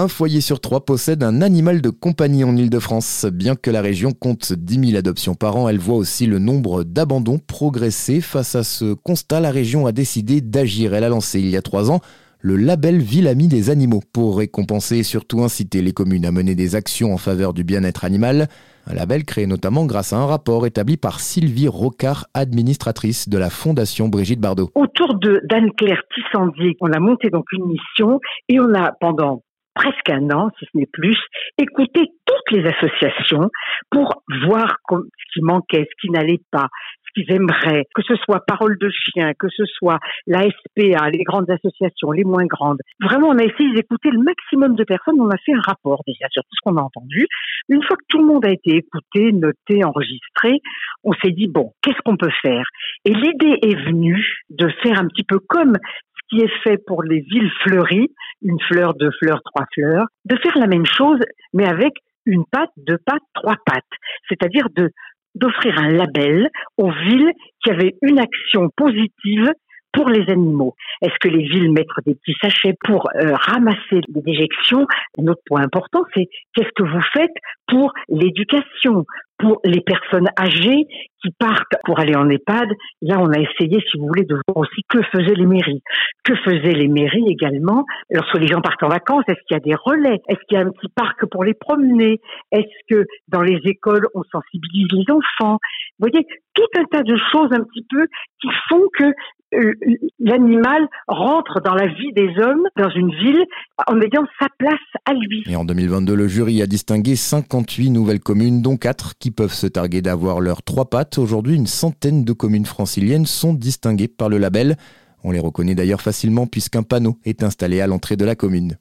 Un foyer sur trois possède un animal de compagnie en Ile-de-France. Bien que la région compte 10 000 adoptions par an, elle voit aussi le nombre d'abandons progresser. Face à ce constat, la région a décidé d'agir. Elle a lancé il y a trois ans le label Ville Amie des animaux pour récompenser et surtout inciter les communes à mener des actions en faveur du bien-être animal. Un label créé notamment grâce à un rapport établi par Sylvie Rocard, administratrice de la Fondation Brigitte Bardot. Autour d'Anne-Claire Tissandier, on a monté donc une mission et on a pendant presque un an, si ce n'est plus, écouté toutes les associations pour voir ce qui manquait, ce qui n'allait pas, qu'ils aimeraient, que ce soit Parole de Chien, que ce soit la SPA, les grandes associations, les moins grandes. Vraiment, on a essayé d'écouter le maximum de personnes. On a fait un rapport déjà sur tout ce qu'on a entendu. Une fois que tout le monde a été écouté, noté, enregistré, on s'est dit, bon, qu'est-ce qu'on peut faire? Et l'idée est venue de faire un petit peu comme ce qui est fait pour les villes fleuries, une fleur, deux fleurs, trois fleurs, de faire la même chose, mais avec une patte, deux pattes, trois pattes. C'est-à-dire de d'offrir un label aux villes qui avaient une action positive pour les animaux. Est-ce que les villes mettent des petits sachets pour euh, ramasser les déjections? Un autre point important, c'est qu'est-ce que vous faites pour l'éducation, pour les personnes âgées qui partent pour aller en EHPAD. Là, on a essayé, si vous voulez, de voir aussi que faisaient les mairies. Que faisaient les mairies également lorsque les gens partent en vacances? Est-ce qu'il y a des relais? Est-ce qu'il y a un petit parc pour les promener? Est-ce que dans les écoles, on sensibilise les enfants? Vous voyez, tout un tas de choses un petit peu qui font que euh, l'animal rentre dans la vie des hommes dans une ville en ayant sa place à lui. Et en 2022, le jury a distingué 58 nouvelles communes, dont 4 peuvent se targuer d'avoir leurs trois pattes. Aujourd'hui, une centaine de communes franciliennes sont distinguées par le label. On les reconnaît d'ailleurs facilement puisqu'un panneau est installé à l'entrée de la commune.